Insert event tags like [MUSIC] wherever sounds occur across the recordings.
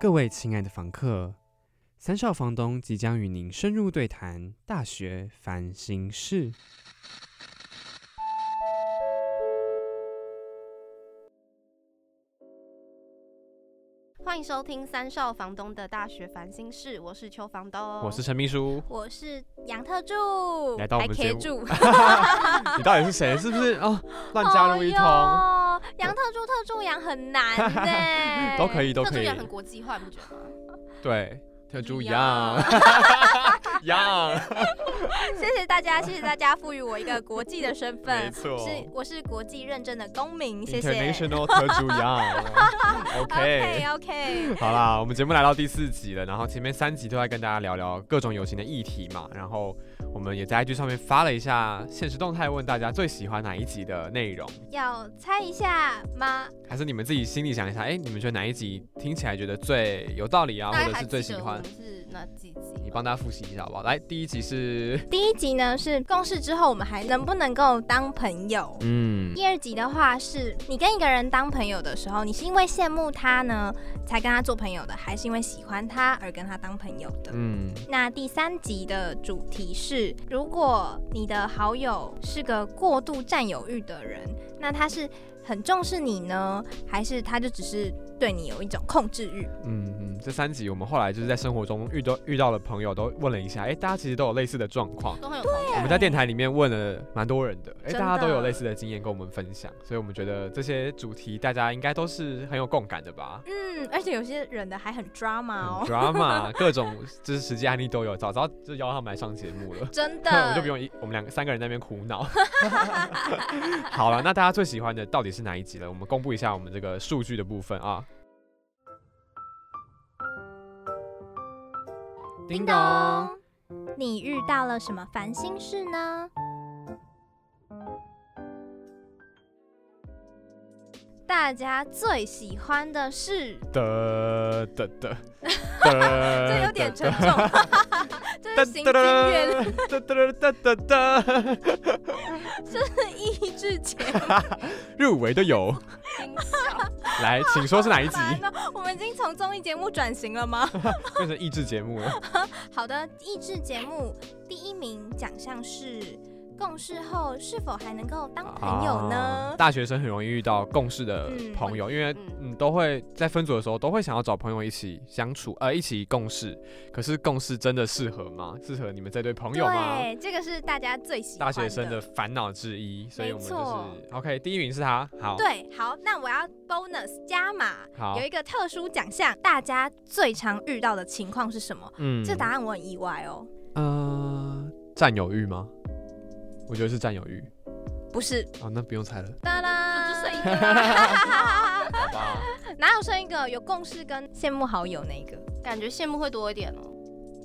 各位亲爱的房客，三少房东即将与您深入对谈大学烦心事。欢迎收听三少房东的大学烦心事，我是邱房东，我是陈秘书，我是杨特助，来到我们还节目，[LAUGHS] 你到底是谁？是不是哦？乱加入一通，哦哟杨特助、特助羊很难 [LAUGHS] 呢，都可以，都可以特助羊。很国际化，你不觉得吗？对，特助一样样，[LAUGHS] 谢谢大家，谢谢大家赋予我一个国际的身份，没错是我是国际认证的公民，谢谢。，International 特助羊 [LAUGHS] OK，OK。OK，好啦，我们节目来到第四集了，然后前面三集都在跟大家聊聊各种友情的议题嘛，然后我们也在 IG 上面发了一下现实动态，问大家最喜欢哪一集的内容，要猜一下吗？还是你们自己心里想一下，哎、你们觉得哪一集听起来觉得最有道理啊，或者是最喜欢？是哪几集？你帮大家复习一下好不好？来，第一集是，第一集呢是共事之后我们还能不能够当朋友？嗯，第二集的话是你跟一个人当朋友的时候，你是因为羡慕他呢才跟他做朋友的，还是因为喜欢他而跟他当朋友的？嗯，那第三集的主题是，是如果你的好友是个过度占有欲的人，那他是很重视你呢，还是他就只是对你有一种控制欲？嗯嗯，这三集我们后来就是在生活中遇到遇到的朋友都问了一下，哎、大家其实都有类似的状况。都很有同感我们在电台里面问了蛮多人的，哎、大家都有类似的经验跟我们分享，所以我们觉得这些主题大家应该都是很有共感的吧。嗯，而且有些人的还很 drama 哦，drama，各种就是实际案例都有，早知道就邀他们来上节目了。真的，[LAUGHS] 我们就不用一我们两个三个人在那边苦恼。[LAUGHS] 好了，那大家最喜欢的到底是哪一集了？我们公布一下我们这个数据的部分啊。叮咚，你遇到了什么烦心事呢？大家最喜欢的是，的的的，这有点沉重，[LAUGHS] 这是行经乐，的的的的的，[LAUGHS] 这是益智节目。[LAUGHS] 入围的有，来，请说是哪一集？我们已经从综艺节目转型了吗？[LAUGHS] 变成益智节目了。[LAUGHS] 好的，益智节目第一名奖项是共事后是否还能够当朋友呢啊？大学生很容易遇到共事的嗯朋友，因为嗯嗯都会在分组的时候都会想要找朋友一起相处，呃，一起共事。可是共事真的适合吗？适合你们这对朋友吗？对，这个是大家最喜欢大学生的烦恼之一，所以我们就是 OK，第一名是他，好，对，好，那我要 bonus 加码，有，一个特殊奖项，大家最常遇到的情况是什么？嗯这答案我很意外哦，呃，占有欲吗？我觉得是占有欲不是，啊，那不用猜了，哒啦，就剩一个啦好吧？[LAUGHS] 哪有剩一个？有共识跟羡慕好友那个？感觉羡慕会多一点哦。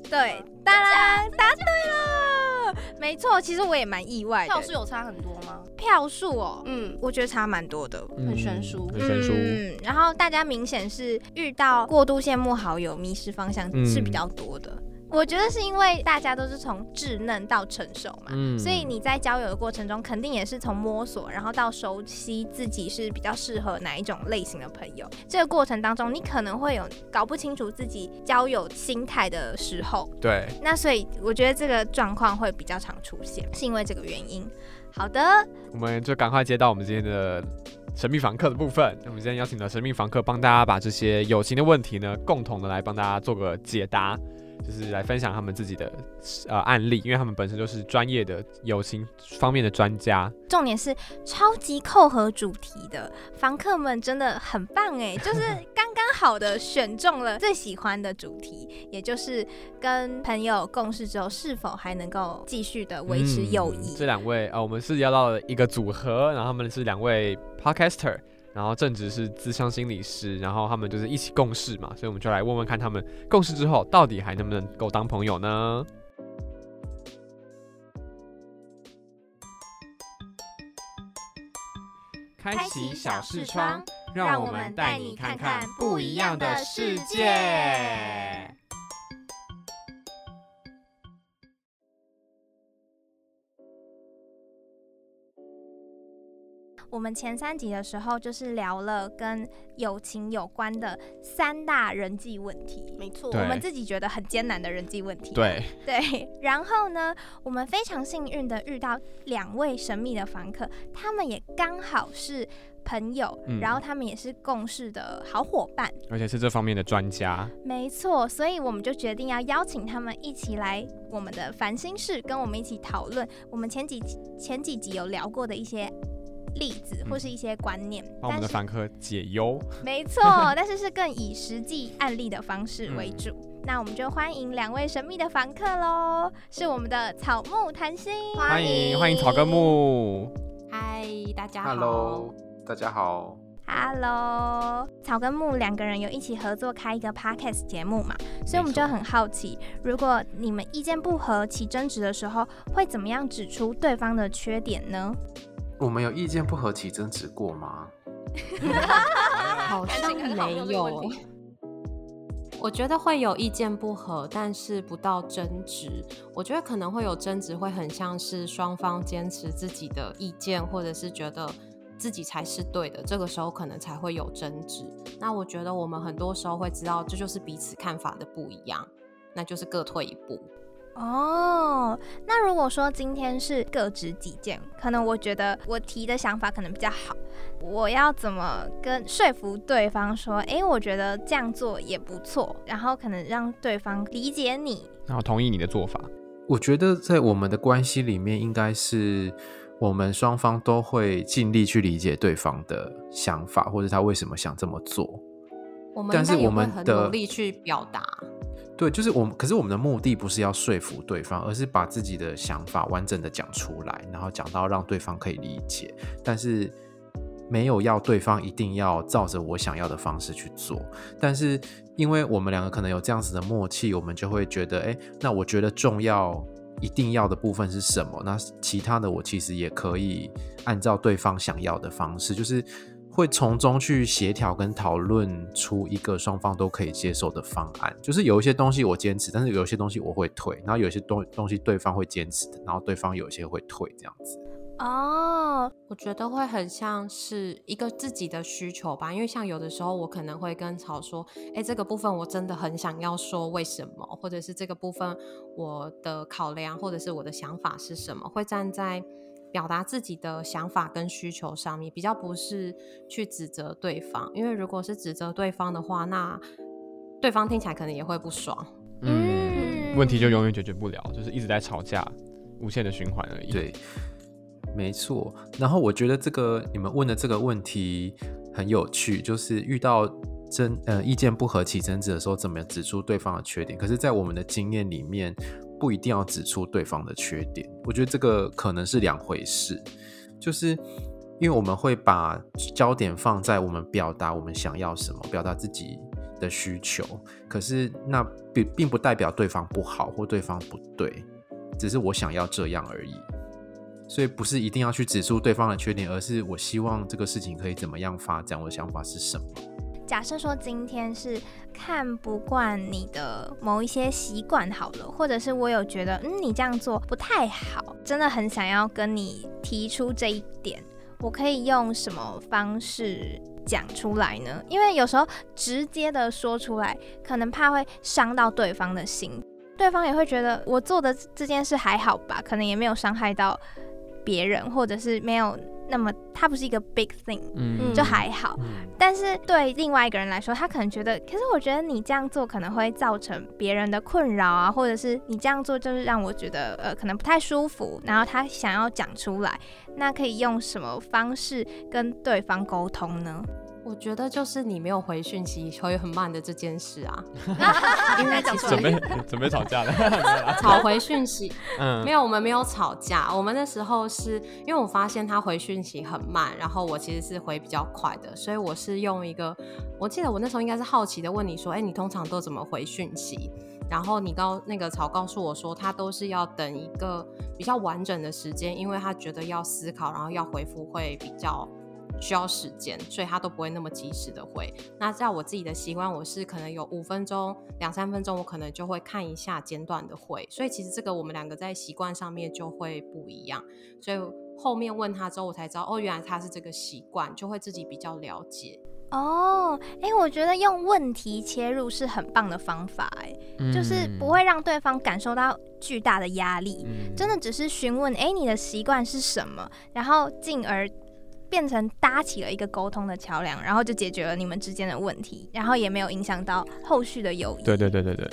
对，哒啦，答对了，没错，其实我也蛮意外的。票数有差很多吗？票数哦，嗯，我觉得差蛮多的。很悬殊很悬殊。嗯，然后大家明显是遇到过度羡慕好友、迷失方向嗯是比较多的。我觉得是因为大家都是从稚嫩到成熟嘛，嗯所以你在交友的过程中，肯定也是从摸索，然后到熟悉自己是比较适合哪一种类型的朋友。这个过程当中，你可能会有搞不清楚自己交友心态的时候，对，那所以我觉得这个状况会比较常出现，是因为这个原因。好的，我们就赶快接到我们今天的神秘房客的部分。那我们今天邀请了神秘房客，帮大家把这些友情的问题呢，共同的来帮大家做个解答，就是来分享他们自己的呃案例，因为他们本身就是专业的友情方面的专家。重点是超级扣合主题的，房客们真的很棒哎，[LAUGHS] 就是刚刚好的选中了最喜欢的主题，也就是跟朋友共事之后是否还能够继续的维持友嗯谊。这两位呃，我们是邀到了一个组合，然后他们是两位 podcaster。然后正职是咨商心理师，然后他们就是一起共事嘛，所以我们就来问问看他们共事之后到底还能不能够当朋友呢？开启小视窗，让我们带你看看不一样的世界。我我们前三集的时候就是聊了跟友情有关的三大人际问题，没错，我们自己觉得很艰难的人际问题。对，对，然后呢，我们非常幸运的遇到两位神秘的房客，他们也刚好是朋友，嗯然后他们也是共事的好伙伴。而且是这方面的专家。没错，所以我们就决定要邀请他们一起来我们的烦心事，跟我们一起讨论我们前几前几集有聊过的一些例子或是一些观念。帮我们的房客解忧。[LAUGHS] 没错，[LAUGHS] 但是是更以实际案例的方式为主。那我们就欢迎两位神秘的房客喽，是我们的草木谈心，欢迎欢迎草根木。嗨，大家好 Hello，大家好。Hello，草跟木两个人有一起合作开一个 podcast 节目嘛，所以我们就很好奇，如果你们意见不合起争执的时候，会怎么样指出对方的缺点呢？我们有意见不合起争执过吗？[LAUGHS] 好像没有。[LAUGHS] 我觉得会有意见不合，但是不到争执。我觉得可能会有争执，会很像是双方坚持自己的意见，或者是觉得自己才是对的，这个时候可能才会有争执。那我觉得我们很多时候会知道，这就是彼此看法的不一样，那就是各退一步。哦，那如果说今天是各执己见，可能我觉得我提的想法可能比较好，我要怎么跟说服对方说，诶，我觉得这样做也不错，然后可能让对方理解你。然后同意你的做法。我觉得在我们的关系里面，应该是我们双方都会尽力去理解对方的想法，或者他为什么想这么做。我们但是我们的努力去表达。对，就是我们，可是我们的目的不是要说服对方，而是把自己的想法完整的讲出来，然后讲到让对方可以理解，但是没有要对方一定要照着我想要的方式去做。但是因为我们两个可能有这样子的默契，我们就会觉得，哎，那我觉得重要。一定要的部分是什么？那其他的我其实也可以按照对方想要的方式，就是会从中去协调跟讨论出一个双方都可以接受的方案。就是有一些东西我坚持，但是有一些东西我会退，然后有些东东西对方会坚持的，然后对方有些会退，这样子。哦，我觉得会很像是一个自己的需求吧，因为像有的时候我可能会跟草说，哎，这个部分我真的很想要说为什么，或者是这个部分我的考量或者是我的想法是什么，会站在表达自己的想法跟需求上面，比较不是去指责对方，因为如果是指责对方的话，那对方听起来可能也会不爽。嗯，问题就永远解决不了，就是一直在吵架，无限的循环而已。，对，没错。然后我觉得这个你们问的这个问题很有趣，就是遇到争呃意见不合起争执的时候，怎么指出对方的缺点？可是，在我们的经验里面，不一定要指出对方的缺点。我觉得这个可能是两回事，就是因为我们会把焦点放在我们表达我们想要什么，表达自己的需求。可是那并并不代表对方不好或对方不对，只是我想要这样而已。所以不是一定要去指出对方的缺点，而是我希望这个事情可以怎么样发展，我的想法是什么。假设说今天是看不惯你的某一些习惯好了，或者是我有觉得嗯你这样做不太好，真的很想要跟你提出这一点，我可以用什么方式讲出来呢？因为有时候直接的说出来，可能怕会伤到对方的心，对方也会觉得我做的这件事还好吧，可能也没有伤害到别人，或者是没有那么它不是一个 big thing，嗯就还好。嗯但是对另外一个人来说，他可能觉得，可是我觉得你这样做可能会造成别人的困扰啊，或者是你这样做就是让我觉得呃可能不太舒服，然后他想要讲出来，那可以用什么方式跟对方沟通呢？我觉得就是你没有回讯息，回很慢的这件事啊，因为其实准备准备吵架了。[LAUGHS] 吵回讯息嗯，没有，我们没有吵架。我们那时候是因为我发现他回讯息很慢，然后我其实是回比较快的，所以我是用一个，我记得我那时候应该是好奇的问你说，哎、你通常都怎么回讯息？然后你告那个草告诉我说，他都是要等一个比较完整的时间，因为他觉得要思考，然后要回复会比较需要时间，所以他都不会那么及时的回。那在我自己的习惯，我是可能有五分钟、两三分钟，我可能就会看一下简短的回。所以其实这个我们两个在习惯上面就会不一样。所以后面问他之后，我才知道哦，原来他是这个习惯，就会自己比较了解。哦，哎，我觉得用问题切入是很棒的方法，哎，就是不会让对方感受到巨大的压力，真的只是询问，哎，你的习惯是什么，然后进而变成搭起了一个沟通的桥梁，然后就解决了你们之间的问题，然后也没有影响到后续的友谊。对对对对对。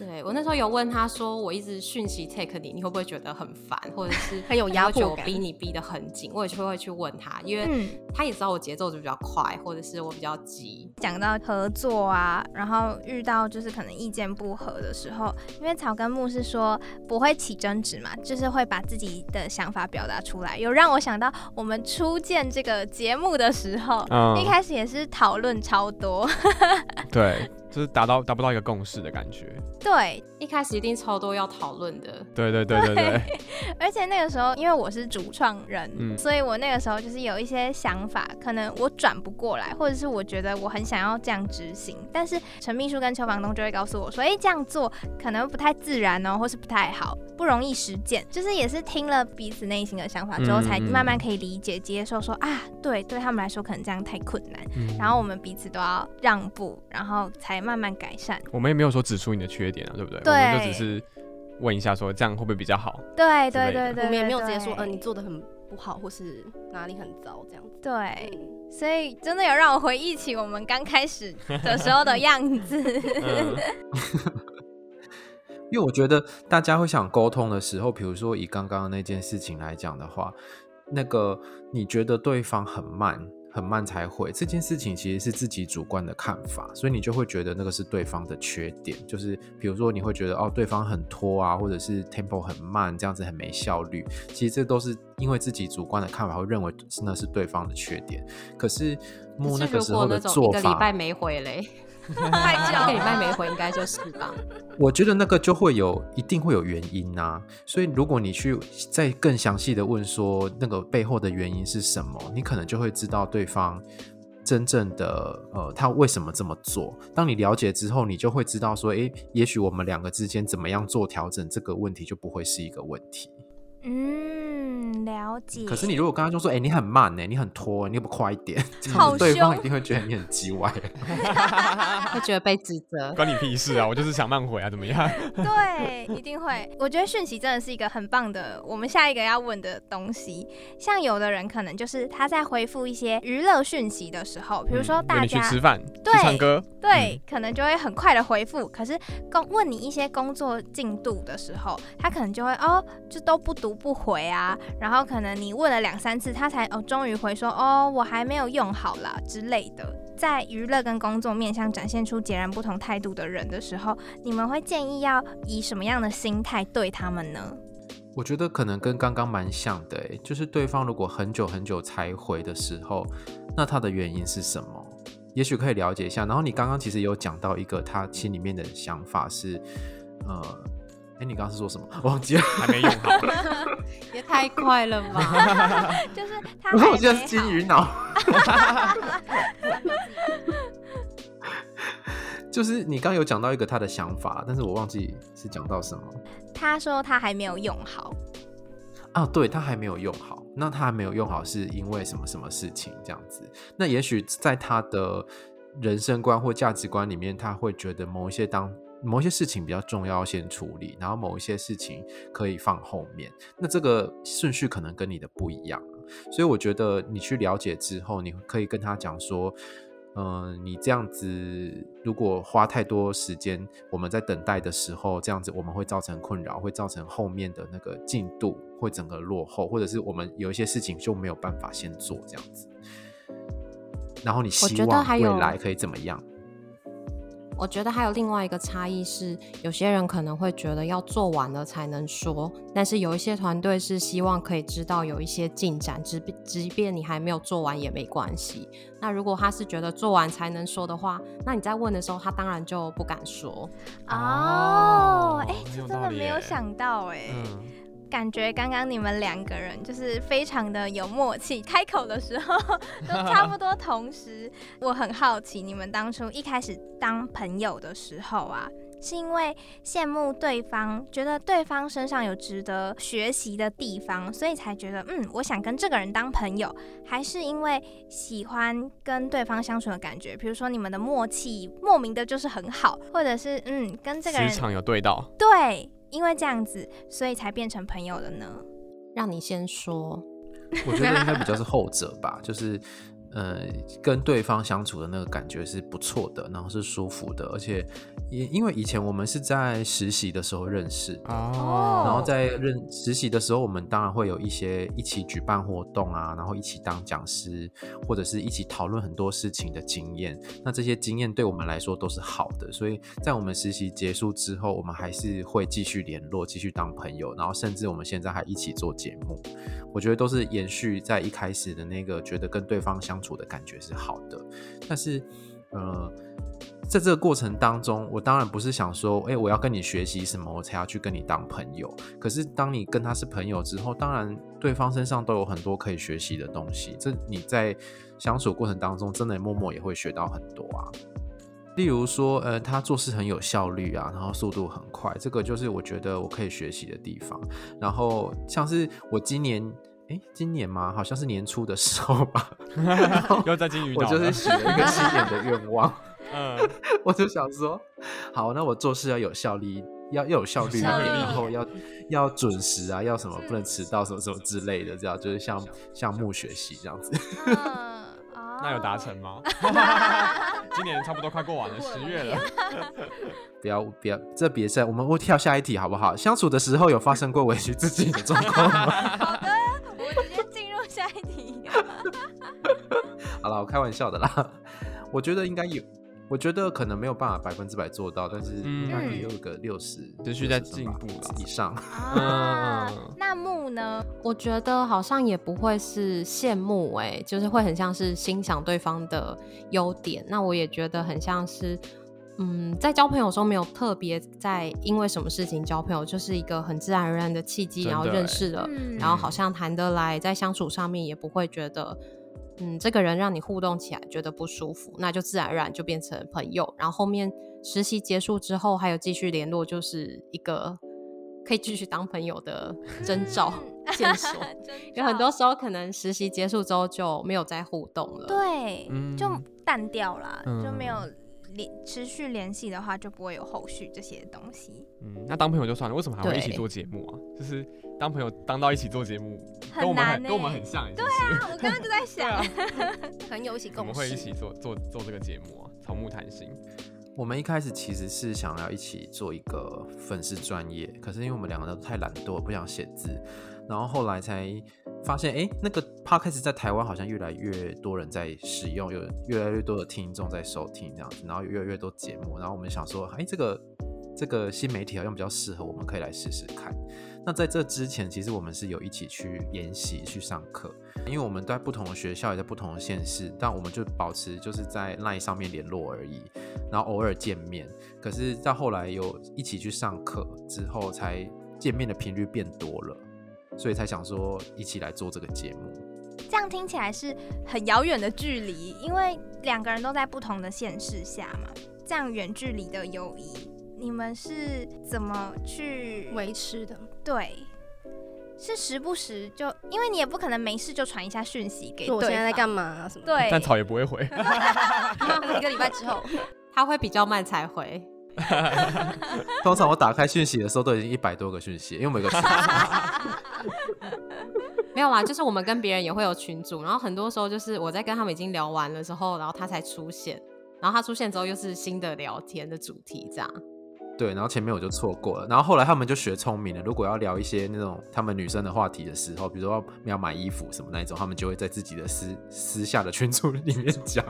对我那时候有问他说，我一直讯息 take 你，你会不会觉得很烦，或者是很有压迫感，逼你逼得很紧？我也就会去问他，因为他也知道我节奏就比较快，或者是我比较急。讲到合作啊，然后遇到就是可能意见不合的时候，因为草根木是说不会起争执嘛，就是会把自己的想法表达出来。有让我想到我们初见这个节目的时候，一开始也是讨论超多。[LAUGHS] 对。就是达到达不到一个共识的感觉。对，一开始一定超多要讨论的。对对对对对。[LAUGHS] 而且那个时候，因为我是主创人，所以我那个时候就是有一些想法，可能我转不过来，或者是我觉得我很想要这样执行，但是陈秘书跟邱房东就会告诉我说：“哎，这样做可能不太自然哦，或是不太好，不容易实践。”就是也是听了彼此内心的想法之后，才慢慢可以理解、接受，说啊，对，对他们来说可能这样太困难，然后我们彼此都要让步，然后才。慢慢改善，我们也没有说指出你的缺点啊，对不对？对，我们就只是问一下，说这样会不会比较好？对对对对，我们也没有直接说，嗯，你做的很不好，或是哪里很糟这样子。对，所以真的有让我回忆起我们刚开始的时候的样子。[LAUGHS] 因为我觉得大家会想沟通的时候，比如说以刚刚那件事情来讲的话，那个你觉得对方很慢。很慢才回这件事情，其实是自己主观的看法，所以你就会觉得那个是对方的缺点。就是比如说，你会觉得哦，对方很拖啊，或者是 tempo 很慢，这样子很没效率。其实这都是因为自己主观的看法，会认为那是对方的缺点。可是木那个时候的做法，一个礼拜没回嘞。太久，一个礼拜没回，应该就是吧。我觉得那个就会有，一定会有原因呐。所以如果你去再更详细的问说那个背后的原因是什么，你可能就会知道对方真正的呃，他为什么这么做。当你了解之后，你就会知道说，诶，也许我们两个之间怎么样做调整，这个问题就不会是一个问题。嗯，了解。可是你如果刚刚就说，哎，你很慢呢，你很拖，你又不快一点，[LAUGHS] [LAUGHS] 好对方一定会觉得你很叽歪，[LAUGHS] 会觉得被指责。关你屁事啊！我就是想慢回啊，怎么样？对，一定会。我觉得讯息真的是一个很棒的，我们下一个要问的东西。像有的人可能就是他在回复一些娱乐讯息的时候，比如说大家去吃饭、对唱歌，对，可能就会很快的回复。可是工问你一些工作进度的时候，他可能就会哦，就都不读。不回啊，然后然后可能你问了两三次，他才哦终于回说哦我还没有用好啦之类的。在娱乐跟工作面向展现出截然不同态度的人的时候，你们会建议要以什么样的心态对他们呢？我觉得可能跟刚刚蛮像的，就是对方如果很久很久才回的时候，那他的原因是什么？也许可以了解一下。然后你刚刚其实有讲到一个他心里面的想法是，呃。哎，你刚刚是说什么？[LAUGHS] 忘记了，还没用好，[LAUGHS] 也太快了吧！[LAUGHS] 就是他，我现在是金鱼脑。就是你刚有讲到一个他的想法，但是我忘记是讲到什么。他说他还没有用好。啊，对他还没有用好，那他还没有用好是因为什么什么事情这样子？那也许在他的人生观或价值观里面，他会觉得某一些当。某一些事情比较重要，先处理，然后某一些事情可以放后面。那这个顺序可能跟你的不一样，所以我觉得你去了解之后，你可以跟他讲说，嗯，你这样子如果花太多时间，我们在等待的时候，这样子我们会造成困扰，会造成后面的那个进度会整个落后，或者是我们有一些事情就没有办法先做这样子。然后你希望未来可以怎么样？我觉得还有另外一个差异是，有些人可能会觉得要做完了才能说，但是有一些团队是希望可以知道有一些进展，即即便你还没有做完也没关系。那如果他是觉得做完才能说的话，那你在问的时候，他当然就不敢说。哦，哎，这真的没有想到哎。感觉刚刚你们两个人就是非常的有默契，开口的时候 [LAUGHS] 都差不多同时。我很好奇，你们当初一开始当朋友的时候啊，是因为羡慕对方，觉得对方身上有值得学习的地方，所以才觉得嗯，我想跟这个人当朋友，还是因为喜欢跟对方相处的感觉，比如说你们的默契莫名的就是很好，或者是嗯，跟这个人磁场有对到，对，因为这样子，所以才变成朋友的呢。让你先说。我觉得应该比较是后者吧，就是呃，跟对方相处的那个感觉是不错的，然后是舒服的，而且因因为以前我们是在实习的时候认识的，哦然后在认实习的时候，我们当然会有一些一起举办活动啊，然后一起当讲师，或者是一起讨论很多事情的经验。那这些经验对我们来说都是好的，所以在我们实习结束之后，我们还是会继续联络，继续当朋友，然后甚至我们现在还一起做节目。我觉得都是延续在一开始的那个觉得跟对方相处的感觉是好的，但是呃。在这个过程当中，我当然不是想说，哎、我要跟你学习什么，我才要去跟你当朋友。可是当你跟他是朋友之后，当然对方身上都有很多可以学习的东西。这你在相处过程当中，真的默默也会学到很多啊。例如说，呃，他做事很有效率啊，然后速度很快，这个就是我觉得我可以学习的地方。然后像是我今年，哎，今年吗？好像是年初的时候吧，[LAUGHS] 又在金鱼岛我就是许了一个新年的愿望。[LAUGHS] 嗯，[LAUGHS] 我就想说，好，那我做事要有效率，要要有效率然后要要准时啊，要什么不能迟到，什么什么之类的，这样就是像项目学习这样子。那有达成吗？今年差不多快过完了，十月了。不要不要，这别在我们我跳下一题好不好？相处的时候有发生过委屈自己的状况吗？[LAUGHS] 好了，我开玩笑的啦。我觉得应该有，我觉得可能没有办法百分之百做到，但是应该也有个六十，持续在60分吧进步啦以上。那木呢？我觉得好像也不会是羡慕、欸，就是会很像是欣赏对方的优点。那我也觉得很像是，嗯，在交朋友中没有特别在因为什么事情交朋友，就是一个很自然而然的契机，然后认识了，嗯然后好像谈得来，在相处上面也不会觉得。嗯，这个人让你互动起来觉得不舒服，那就自然而然就变成朋友。然后后面实习结束之后，还有继续联络，就是一个可以继续当朋友的 [LAUGHS] 征兆、嗯线索。有很多时候可能实习结束之后就没有再互动了。对，嗯就淡掉了，嗯就没有联持续联系的话，就不会有后续这些东西。嗯，那当朋友就算了，为什么还会一起做节目啊？就是当朋友当到一起做节目，跟我们很跟我们很像欸，对啊，我刚刚就在想，[LAUGHS] 朋友一起共我们会一，起做做做这个节目啊，草木谈心。我们一开始其实是想要一起做一个粉丝专业，可是因为我们两个都太懒惰，不想写字，然后后来才发现，哎，那个 podcast 在台湾好像越来越多人在使用，有越来越多的听众在收听这样子，然后有越来越多节目，然后我们想说，哎，这个这个新媒体好像比较适合我们，可以来试试看。那在这之前，其实我们是有一起去研习、去上课，因为我们在不同的学校，也在不同的县市，但我们就保持就是在 LINE 上面联络而已，然后偶尔见面。可是到后来有一起去上课之后，才见面的频率变多了，所以才想说一起来做这个节目。这样听起来是很遥远的距离，因为两个人都在不同的县市下嘛，这样远距离的友谊，你们是怎么去维持的。对？是时不时就，因为你也不可能没事就传一下讯息给就我现在在干嘛啊什么？对，但草也不会回，[LAUGHS] 一个礼拜之后，[LAUGHS] 他会比较慢才回。[LAUGHS] 通常我打开讯息的时候，都已经一百多个讯息，因为我们有个群 [LAUGHS] 没有啊，就是我们跟别人也会有群组，然后很多时候就是我在跟他们已经聊完了之后，然后他才出现，然后他出现之后又是新的聊天的主题，这样。对，然后前面我就错过了，然后后来他们就学聪明了。如果要聊一些那种他们女生的话题的时候，比如说要买衣服什么那一种，他们就会在自己的私私下的群组里面讲。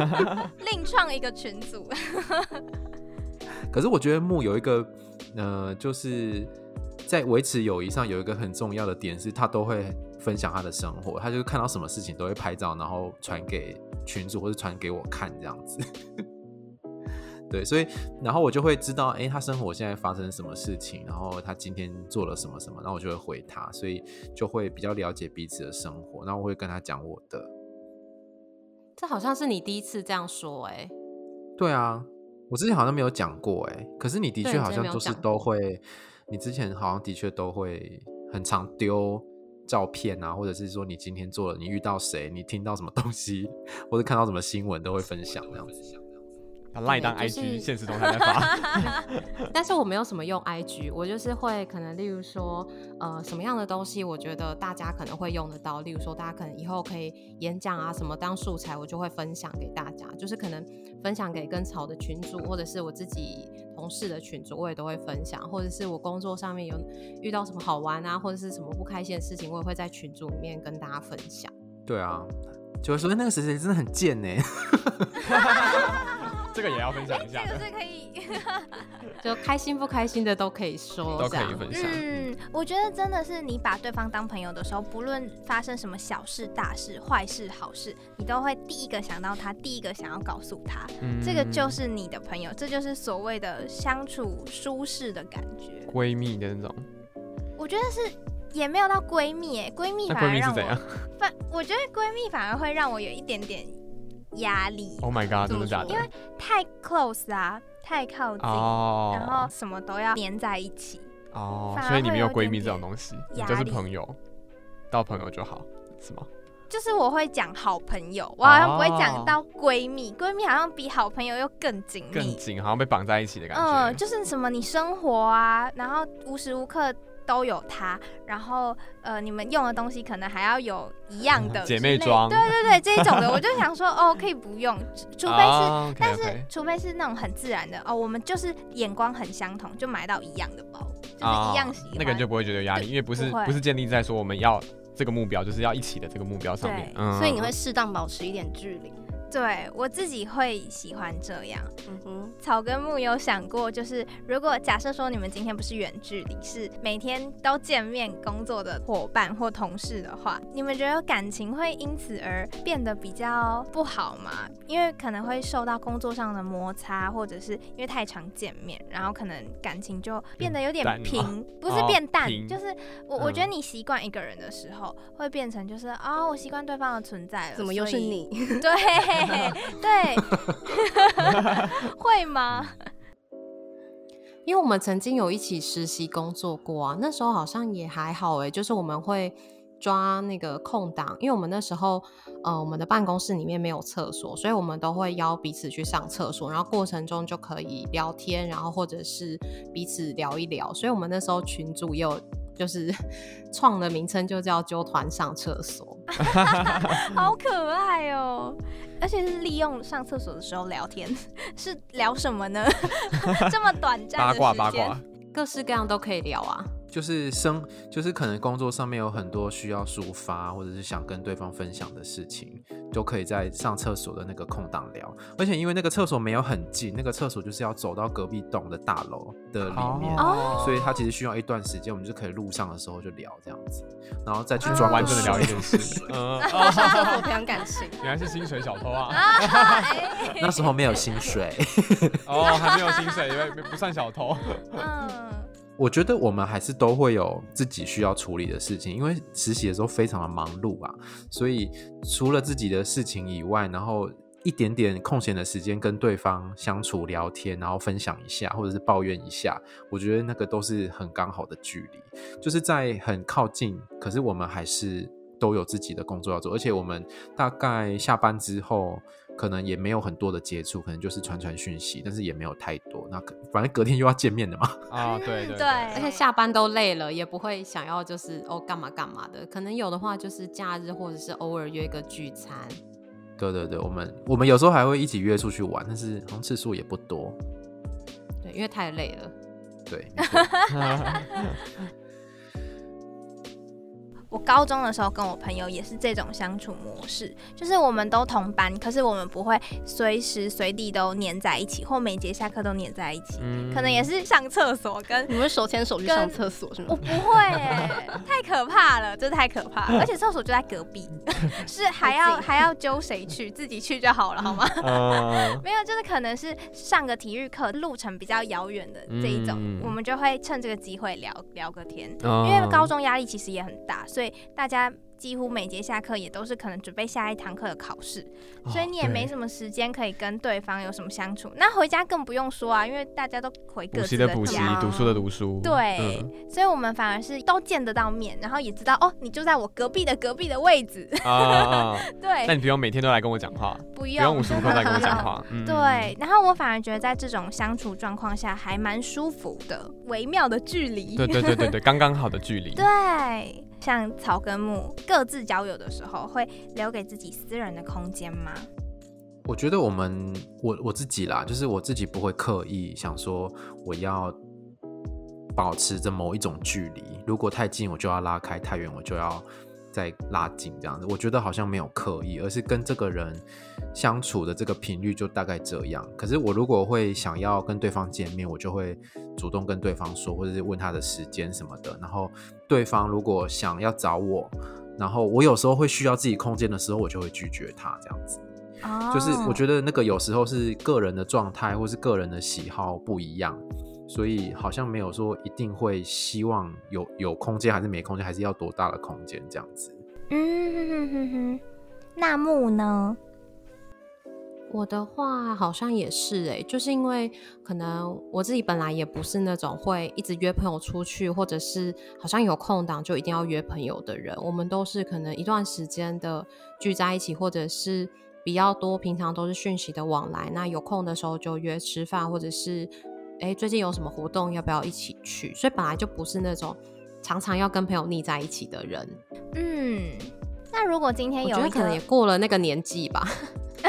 [LAUGHS] 另创一个群组，可是我觉得木有一个，呃，就是在维持友谊上有一个很重要的点是，他都会分享他的生活，他就是看到什么事情都会拍照，然后传给群主或者传给我看这样子。[LAUGHS] 对，所以然后我就会知道，哎，他生活现在发生什么事情，然后他今天做了什么什么，然后我就会回他，所以就会比较了解彼此的生活，然后我会跟他讲我的。这好像是你第一次这样说、欸，哎，对啊，我之前好像没有讲过哎、可是你的确好像就是都会，你之前好像的确都会很常丢照片啊，或者是说你今天做了，你遇到谁，你听到什么东西，或者看到什么新闻都会分享这样子。把赖当 IG 是 [LAUGHS] 现实动态在发。[LAUGHS] 但是我没有什么用 IG，我就是会可能例如说，呃，什么样的东西我觉得大家可能会用得到，例如说大家可能以后可以演讲啊什么当素材，我就会分享给大家，就是可能分享给跟草的群主，或者是我自己同事的群主，我也都会分享，或者是我工作上面有遇到什么好玩啊，或者是什么不开心的事情，我也会在群组里面跟大家分享。对啊，就是说那个谁谁真的很贱呢、[LAUGHS] 这个也要分享一下的，这个是可以。[LAUGHS] 就开心不开心的都可以说，都可以分享。嗯，我觉得真的是你把对方当朋友的时候，不论发生什么小事、大事、坏事、好事，你都会第一个想到他，第一个想要告诉他，嗯这个就是你的朋友，这就是所谓的相处舒适的感觉。闺蜜的那种。我觉得是也没有到闺蜜，哎，闺蜜反而让我，反我觉得闺蜜反而会让我有一点点压力，？Oh my god，真的假的？因为太 close 啊，太靠近，哦，然后什么都要黏在一起。哦，所以你没有闺蜜这种东西，你就是朋友，到朋友就好，是吗？就是我会讲好朋友，我好像不会哦讲到闺蜜，闺蜜好像比好朋友又更紧密。更紧，好像被绑在一起的感觉嗯，觉。就是什么你生活啊，然后无时无刻都有它，然后呃，你们用的东西可能还要有一样的 [LAUGHS] 姐妹装对对对，这一种的，我就想说哦，[LAUGHS] 可以不用，除非是。哦但是，除非是那种很自然的哦，我们就是眼光很相同，就买到一样的包，就是哦一样喜欢。那个人就不会觉得有压力，因为不是不不是建立在说我们要这个目标，就是要一起的这个目标上面。嗯所以你会适当保持一点距离。对我自己会喜欢这样。嗯哼，草根木有想过，就是如果假设说你们今天不是远距离，是每天都见面工作的伙伴或同事的话，你们觉得感情会因此而变得比较不好吗？因为可能会受到工作上的摩擦，或者是因为太常见面，然后可能感情就变得有点平，不是哦变淡，平就是我我觉得嗯你习惯一个人的时候，会变成就是啊、我习惯对方的存在了，怎么又是你？对 [LAUGHS] 对，[LAUGHS] 会吗？因为我们曾经有一起实习工作过啊，那时候好像也还好诶，就是我们会抓那个空档，因为我们那时候呃我们的办公室里面没有厕所，所以我们都会邀彼此去上厕所，然后过程中就可以聊天，然后或者是彼此聊一聊，所以我们那时候群组也有就是 [LAUGHS] 创的名称就叫“揪团上厕所。[LAUGHS] ” [LAUGHS] 好可爱哦！而且是利用上厕所的时候聊天，是聊什么呢？这么短暂八的时卦八卦间，，各式各样都可以聊啊。就是生，就是可能工作上面有很多需要抒发，或者是想跟对方分享的事情，都可以在上厕所的那个空档聊。而且因为那个厕所没有很近，那个厕所就是要走到隔壁栋的大楼的里面，哦所以它其实需要一段时间，我们就可以路上的时候就聊这样子，然后再去嗯装个完整的聊一件事。嗯，上厕 [LAUGHS] 哦，所培养感情。[LAUGHS] 原来是薪水小偷啊！哎 [LAUGHS] 那时候没有薪水。哦，还没有薪水，因为不算小偷。嗯，我觉得我们还是都会有自己需要处理的事情，因为实习的时候非常的忙碌啊，所以除了自己的事情以外，然后一点点空闲的时间跟对方相处聊天，然后分享一下，或者是抱怨一下，我觉得那个都是很刚好的距离，就是在很靠近，可是我们还是都有自己的工作要做，而且我们大概下班之后。可能也没有很多的接触，可能就是传传讯息，但是也没有太多。那可反正隔天又要见面的嘛，[LAUGHS] 啊，对对对而且下班都累了，也不会想要就是哦干嘛干嘛的。可能有的话就是假日或者是偶尔约个聚餐。对对对，我们我们有时候还会一起约出去玩，但是好像次数也不多。对，因为太累了。对，[LAUGHS] 我高中的时候跟我朋友也是这种相处模式，就是我们都同班，可是我们不会随时随地都黏在一起，或每节下课都黏在一起，嗯可能也是上厕所跟你们手牵手去上厕所是吗？我不会耶，太可怕了，这太可怕了，而且厕所就在隔壁，[LAUGHS] 是还要还要揪谁去，自己去就好了，好吗？嗯 [LAUGHS] 没有，就是可能是上个体育课路程比较遥远的这一种，嗯我们就会趁这个机会聊聊个天。因因为高中压力其实也很大，所以大家几乎每节下课也都是可能准备下一堂课的考试，哦所以你也没什么时间可以跟对方有什么相处。那回家更不用说啊，因为大家都回各补自习的补习家，。读书的读书。对，嗯所以我们反而是都见得到面，然后也知道哦，你就在我隔壁的隔壁的位置。啊 [LAUGHS] 啊啊！[LAUGHS] 那，你不用每天都来跟我讲话，不用不用无时无刻来跟我讲话。[LAUGHS] 嗯，对，然后我反而觉得在这种相处状况下还蛮舒服的，微妙的距离。对对对对对，刚刚好的距离。对，像草根木各自交友的时候，会留给自己私人的空间吗？我觉得我们我我自己啦，就是我自己不会刻意想说我要保持着某一种距离，如果太近我就要拉开，太远我就要再拉近，这样子。我觉得好像没有刻意，而是跟这个人相处的这个频率就大概这样。可是我如果会想要跟对方见面，我就会主动跟对方说，或者是问他的时间什么的。然后对方如果想要找我，然后我有时候会需要自己空间的时候，我就会拒绝他这样子。哦就是我觉得那个有时候是个人的状态或是个人的喜好不一样，所以好像没有说一定会希望有有空间还是没空间，还是要多大的空间这样子。嗯哼哼哼哼，那木呢？我的话好像也是诶、就是因为可能我自己本来也不是那种会一直约朋友出去，或者是好像有空档就一定要约朋友的人。我们都是可能一段时间的聚在一起，或者是比较多，平常都是讯息的往来。那有空的时候就约吃饭，或者是诶、最近有什么活动，要不要一起去？所以本来就不是那种常常要跟朋友腻在一起的人。嗯，那如果今天有一我觉得可能也，过了那个年纪吧。[LAUGHS]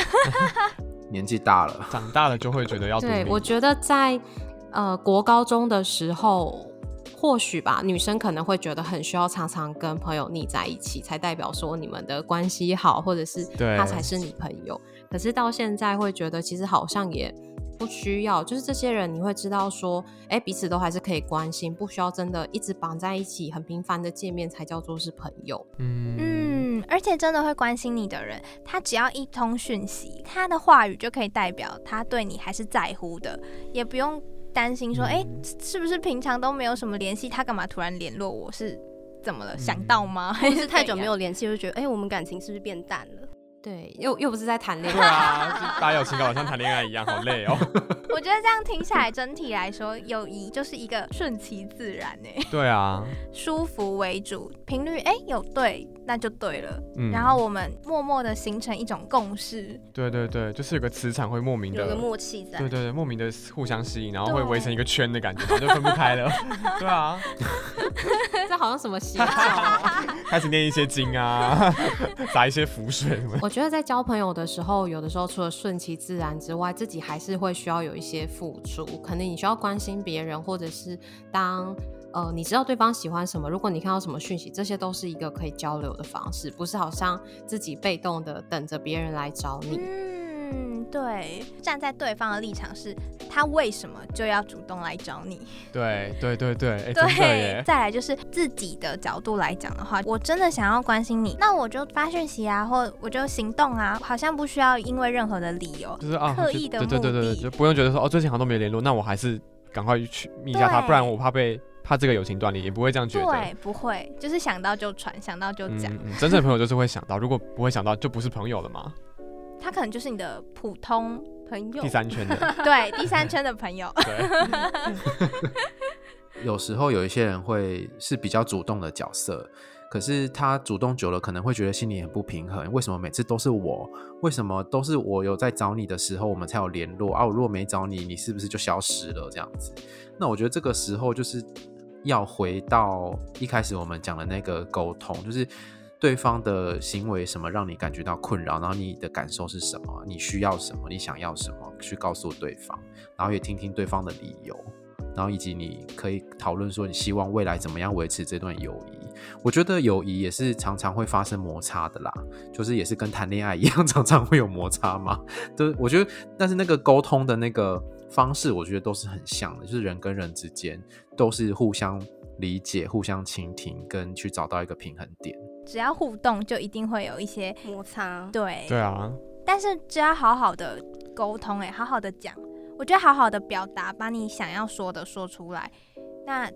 [LAUGHS] 年纪大了，长大了就会觉得要对，我觉得在呃国高中的时候，或许吧，女生可能会觉得很需要常常跟朋友腻在一起，才代表说你们的关系好，或者是他才是你朋友。可是到现在会觉得，其实好像也不需要，就是这些人你会知道说，哎，彼此都还是可以关心，不需要真的一直绑在一起，很频繁的见面才叫做是朋友。嗯嗯，而且真的会关心你的人，他只要一通讯息，他的话语就可以代表他对你还是在乎的，也不用担心说，哎、嗯是不是平常都没有什么联系，他干嘛突然联络我是？怎么了？嗯想到吗？还是太久没有联系，就觉得哎、我们感情是不是变淡了？对，又又不是在谈恋对爱。啊，就大家有情感好像谈恋爱一样，好累哦。[LAUGHS] 我觉得这样听起来，整体来说，友谊就是一个顺其自然哎、对啊，[LAUGHS] 舒服为主，频率哎、有对，那就对了。嗯然后我们默默的形成一种共识，对对对，就是有个磁场会莫名的有个，默契在。对对对，莫名的互相吸引，然后会对围成一个圈的感觉，然后就分不开了。[LAUGHS] 对啊，这好像什么邪教哦、开始念一些经啊，撒一些符水什么的。我觉得在交朋友的时候，有的时候除了顺其自然之外，自己还是会需要有一些付出。可能你需要关心别人，或者是当呃你知道对方喜欢什么，如果你看到什么讯息，这些都是一个可以交流的方式，不是好像自己被动的等着别人来找你。对，站在对方的立场是，他为什么就要主动来找你？[LAUGHS] 对对对对，哎，真的对，。再来就是自己的角度来讲的话，我真的想要关心你，那我就发讯息啊，或我就行动啊，好像不需要因为任何的理由。就是啊，刻意的对对对对对，就不用觉得说哦，最近好像都没联络，那我还是赶快去密一下他，不然我怕被怕这个友情断裂，也不会这样觉得。对，不会，就是想到就传，想到就讲，嗯嗯，真正的朋友就是会想到，如果不会想到，就不是朋友了嘛。他可能就是你的普通朋友第三圈的，[LAUGHS] 对第三圈的朋友。[LAUGHS] [LAUGHS] 有时候有一些人会是比较主动的角色，可是他主动久了，可能会觉得心里很不平衡。为什么每次都是我？为什么都是我有在找你的时候，我们才有联络啊？我如果没找你，你是不是就消失了？这样子？那我觉得这个时候就是要回到一开始我们讲的那个沟通，就是对方的行为什么让你感觉到困扰，然后你的感受是什么，你需要什么，你想要什么，去告诉对方，然后也听听对方的理由。然后以及你可以讨论说你希望未来怎么样维持这段友谊。我觉得友谊也是常常会发生摩擦的啦，就是也是跟谈恋爱一样，[LAUGHS] 常常会有摩擦嘛。就是我觉得，但是那个沟通的那个方式，我觉得都是很像的，就是人跟人之间都是互相理解、互相倾听，跟去找到一个平衡点。只要互动，就一定会有一些摩擦，对对啊，但是只要好好的沟通，哎，好好的讲，我觉得好好的表达，把你想要说的说出来，那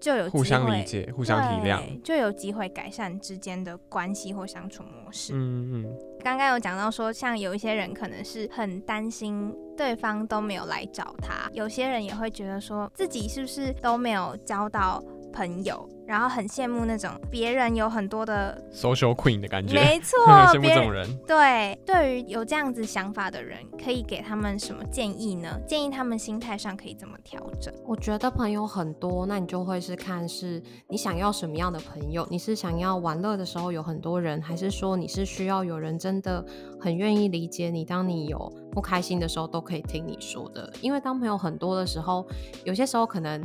就有互相机会理解，互相体谅。对就有机会改善之间的关系或相处模式。嗯嗯，刚刚有讲到说，像有一些人可能是很担心对方都没有来找他，有些人也会觉得说自己是不是都没有交到朋友，然后很羡慕那种别人有很多的，social queen 的感觉，没错 [LAUGHS] 羡，慕这种人。对，对于有这样子想法的人，可以给他们什么建议呢？建议他们心态上可以怎么调整？我觉得朋友很多，那你就会是看是你想要什么样的朋友。你是想要玩乐的时候有很多人，还是说你是需要有人真的很愿意理解你，当你有不开心的时候都可以听你说的？因为当朋友很多的时候，有些时候可能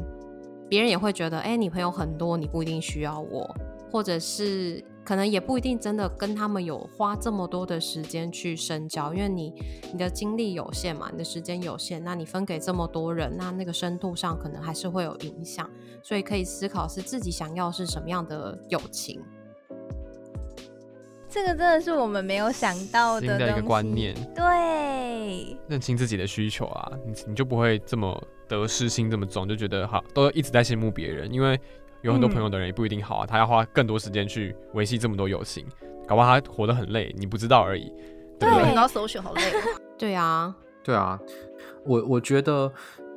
别人也会觉得，哎、你朋友很多，你不一定需要我，或者是可能也不一定真的跟他们有花这么多的时间去深交，因为你你的精力有限嘛，你的时间有限，那你分给这么多人，那那个深度上可能还是会有影响，所以可以思考是自己想要是什么样的友情。这个真的是我们没有想到新的一个观念，对，认清自己的需求啊，你你就不会这么得失心这么重，就觉得好都一直在羡慕别人，因为有很多嗯朋友的人也不一定好啊，他要花更多时间去维系这么多友情，搞不好他活得很累，你不知道而已，对不对？每天都要搜寻，好累哦。对啊，对啊，我我觉得，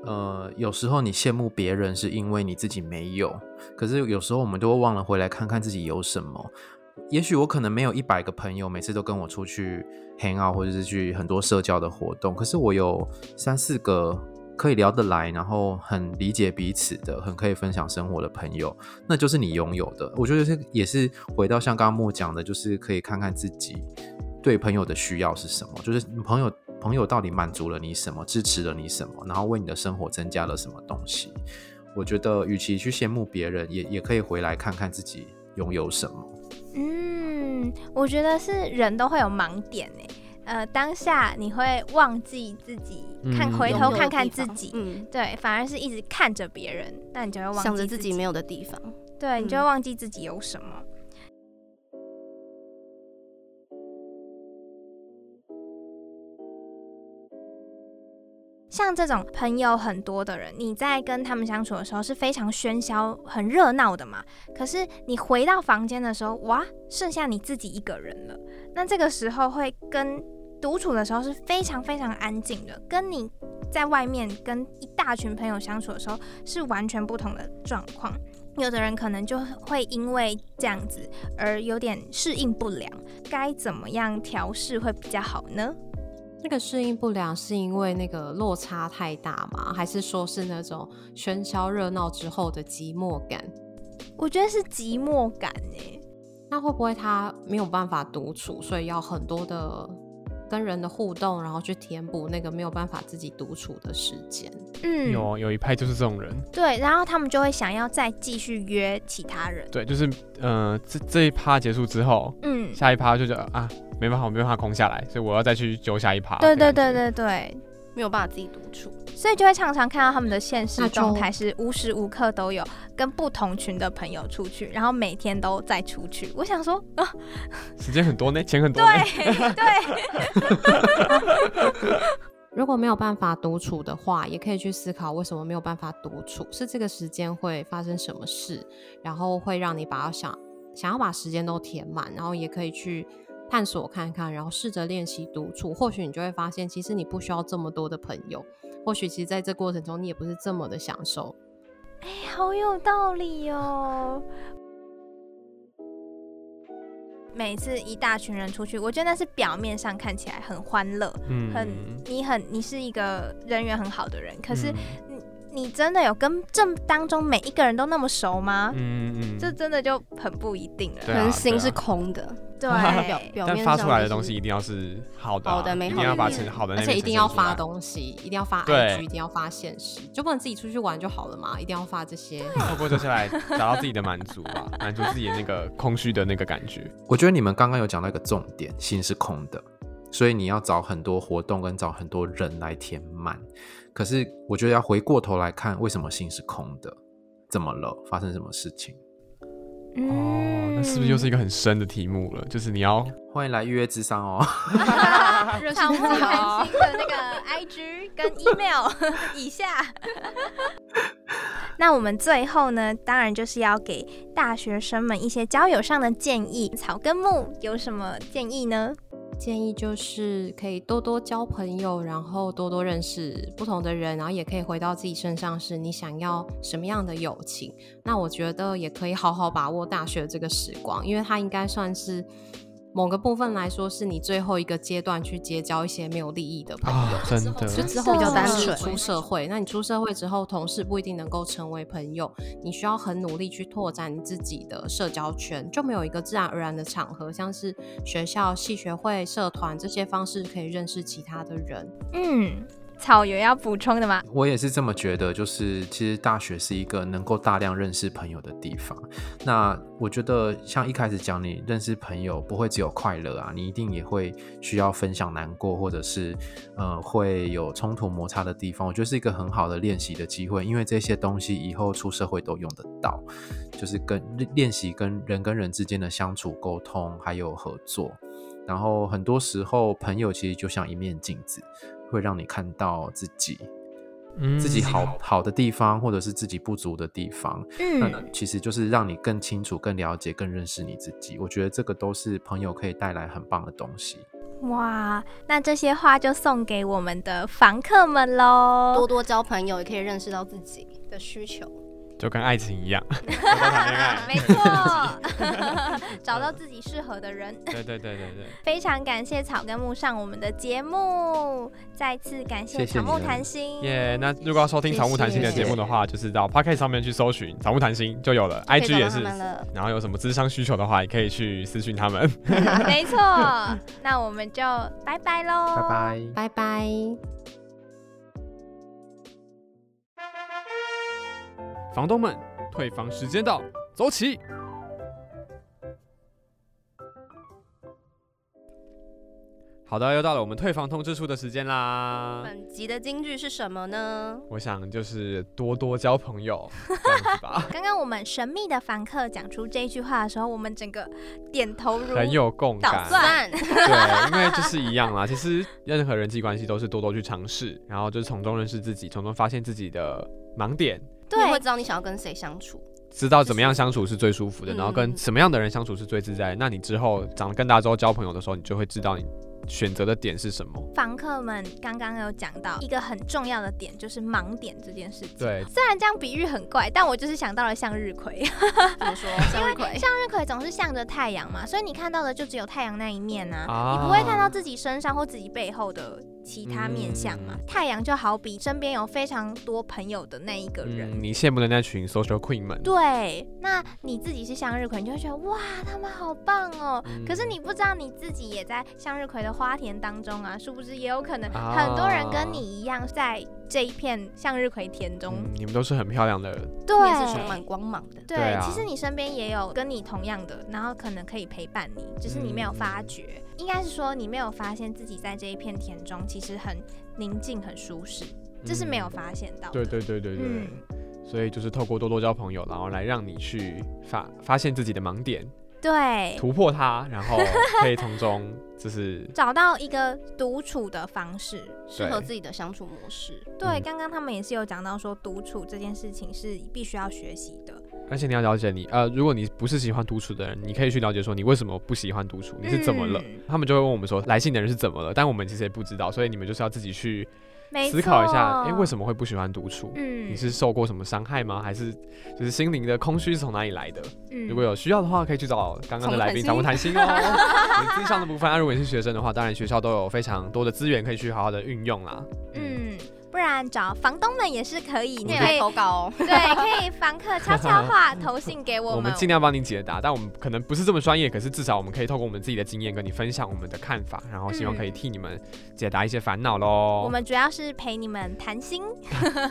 呃，有时候你羡慕别人是因为你自己没有，可是有时候我们都会忘了回来看看自己有什么。也许我可能没有一百个朋友，每次都跟我出去 hang out 或者是去很多社交的活动，可是我有三四个可以聊得来，然后很理解彼此的，很可以分享生活的朋友，那就是你拥有的。我觉得这也是回到像刚刚莫讲的，就是可以看看自己对朋友的需要是什么，就是朋友朋友到底满足了你什么，支持了你什么，然后为你的生活增加了什么东西。我觉得，与其去羡慕别人，也也可以回来看看自己拥有什么。嗯，我觉得是人都会有盲点呢。呃，当下你会忘记自己，看嗯回头看看自己，嗯，对，反而是一直看着别人，那你就会忘记想着自自己没有的地方。对，你就会嗯忘记自己有什么。像这种朋友很多的人，你在跟他们相处的时候是非常喧嚣、很热闹的嘛。可是你回到房间的时候，哇，剩下你自己一个人了。那这个时候会跟独处的时候是非常非常安静的，跟你在外面跟一大群朋友相处的时候是完全不同的状况。有的人可能就会因为这样子而有点适应不良，该怎么样调试会比较好呢？那个适应不良是因为那个落差太大吗？还是说是那种喧嚣热闹之后的寂寞感？我觉得是寂寞感哎，那会不会他没有办法独处，所以要很多的跟人的互动，然后去填补那个没有办法自己独处的时间？嗯，有有一派就是这种人，对，然后他们就会想要再继续约其他人，对，就是呃这这一趴结束之后，嗯，下一趴就觉得啊没办法，我没办法空下来，所以我要再去揪下一趴。对对对对对，没有办法自己独处，所以就会常常看到他们的现实状态是无时无刻都有跟不同群的朋友出去，然后每天都在出去。我想说，啊，时间很多呢，钱很多呢。对对，[LAUGHS] 如果没有办法独处的话，也可以去思考为什么没有办法独处，是这个时间会发生什么事，然后会让你把它想想要把时间都填满，然后也可以去探索看看，然后试着练习独处，或许你就会发现，其实你不需要这么多的朋友，或许其实在这过程中你也不是这么的享受。哎好有道理哦。每次一大群人出去，我觉得那是表面上看起来很欢乐，嗯很你很你是一个人缘很好的人，可是嗯你真的有跟这当中每一个人都那么熟吗？嗯嗯，这真的就很不一定了。可对心是空的，对，[LAUGHS] 表表但面上发出来的东西一定要是好的啊，好的美好一定要把的成好的那而且一定要发东西，一定要发对 IG，一定要发现实，就不能自己出去玩就好了嘛？一定要发这些。[LAUGHS] 会不会坐下来找到自己的满足吧？[LAUGHS] 满足自己的那个空虚的那个感觉。我觉得你们刚刚有讲到一个重点，心是空的，所以你要找很多活动跟找很多人来填满。可是我觉得要回过头来看，为什么心是空的？怎么了？发生什么事情？哦，那是不是又是一个很深的题目了？就是你要欢迎来预约智商哦。热草木情自谈心的那个 IG 跟 email [LAUGHS] 以下。[LAUGHS] 那我们最后呢，当然就是要给大学生们一些交友上的建议。草根木有什么建议呢？建议就是可以多多交朋友，然后多多认识不同的人，然后也可以回到自己身上，是你想要什么样的友情。那我觉得也可以好好把握大学这个时光，因为它应该算是。某个部分来说，是你最后一个阶段去结交一些没有利益的朋友，真的，就之后比较单纯出社会。那你出社会之后，同事不一定能够成为朋友，你需要很努力去拓展你自己的社交圈，就没有一个自然而然的场合，像是学校、系学会、社团这些方式可以认识其他的人。嗯，草有要补充的吗？我也是这么觉得，就是其实大学是一个能够大量认识朋友的地方。那我觉得像一开始讲，你认识朋友不会只有快乐啊，你一定也会需要分享难过，或者是呃会有冲突摩擦的地方。我觉得是一个很好的练习的机会，因为这些东西以后出社会都用得到，就是跟练习跟人跟人之间的相处、沟通还有合作。然后很多时候，朋友其实就像一面镜子，会让你看到自己嗯自己好好的地方，或者是自己不足的地方。那嗯，其实就是让你更清楚、更了解、更认识你自己。我觉得这个都是朋友可以带来很棒的东西。哇，那这些话就送给我们的房客们喽。多多交朋友，也可以认识到自己的需求。就跟爱情一样，多多谈恋爱。没错，[LAUGHS] 找到自己适合的人。对对对对对，[LAUGHS] 非常感谢草根木上我们的节目，再次感谢草木谈心。耶、那如果要收听草木谈心的节目的话，就是到 p o c k e t 上面去搜寻草木谈心就有了，IG 也是然后有什么智商需求的话，也可以去私讯他们。[LAUGHS] 没错，那我们就拜拜喽，拜拜。拜拜。房东们，退房时间到，走起！好的，又到了我们退房通知书的时间啦。本集的金句是什么呢？我想就是多多交朋友，[LAUGHS] 这样子吧，刚刚我们神秘的房客讲出这句话的时候，我们整个点头如 [LAUGHS] 很有共感。对，因为就是一样啦。其实任何人际关系都是多多去尝试，然后就是从中认识自己，从中发现自己的盲点，对你会知道你想要跟谁相处。知道怎么样相处是最舒服的，嗯然后跟什么样的人相处是最自在的。那你之后长得更大之后交朋友的时候，你就会知道你选择的点是什么。房客们刚刚有讲到一个很重要的点，就是盲点这件事情。对，虽然这样比喻很怪，但我就是想到了向日葵。[LAUGHS] 怎么说？向日葵。向日葵总是向着太阳嘛，所以你看到的就只有太阳那一面啊，啊你不会看到自己身上或自己背后的其他面相嘛。嗯太阳就好比身边有非常多朋友的那一个人。嗯，你羡慕的那群 social queen 们，对，那你自己是向日葵，你就会觉得哇，他们好棒哦。嗯可是你不知道你自己也在向日葵的花田当中啊，殊不知也有可能啊很多人跟你一样在这一片向日葵田中。嗯，你们都是很漂亮的，对，也是充满光芒的。对，其实你身边也有跟你同样的，然后可能可以陪伴你，只是你没有发觉。应该是说你没有发现自己在这一片田中其实很宁静、很舒适，这是没有发现到的。对对对对对，嗯所以就是透过多多交朋友，然后来让你去发发现自己的盲点，对，突破它，然后可以从中就是 [LAUGHS] 找到一个独处的方式。适合自己的相处模式。对，嗯刚刚他们也是有讲到说，独处这件事情是必须要学习的。而且你要了解你，呃，如果你不是喜欢独处的人，你可以去了解说你为什么不喜欢独处，你是怎么了？嗯他们就会问我们说来信的人是怎么了，但我们其实也不知道，所以你们就是要自己去思考一下，错哎、为什么会不喜欢独处？嗯你是受过什么伤害吗？还是就是心灵的空虚是从哪里来的？嗯如果有需要的话，可以去找刚刚的来宾找我谈心哦。[LAUGHS] 你智商的部分，那、如果你是学生的话，当然学校都有非常多的资源可以去好好的运用啦。嗯，不然找房东们也是可以，你可以来投稿哦。[LAUGHS] 对，可以房客悄悄话 [LAUGHS] 投信给我们我们，尽量帮您解答，但我们可能不是这么专业，可是至少我们可以透过我们自己的经验跟你分享我们的看法，然后希望可以替你们解答一些烦恼喽。我们主要是陪你们谈心，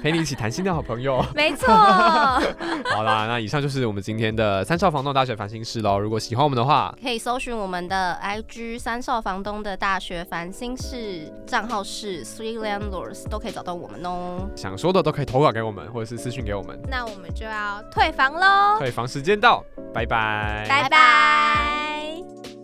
陪你一起谈心的好朋友。没错。[LAUGHS] 好啦，那以上就是我们今天的三少房东大学烦心事喽。如果喜欢我们的话，可以搜寻我们的 IG 三少房东的大学烦心事账号是 Three Landlords，都可以找到我们哦。想说的都可以投稿给我们或者是私信给我们。那我们就要退房喽退房时间到拜拜。拜拜。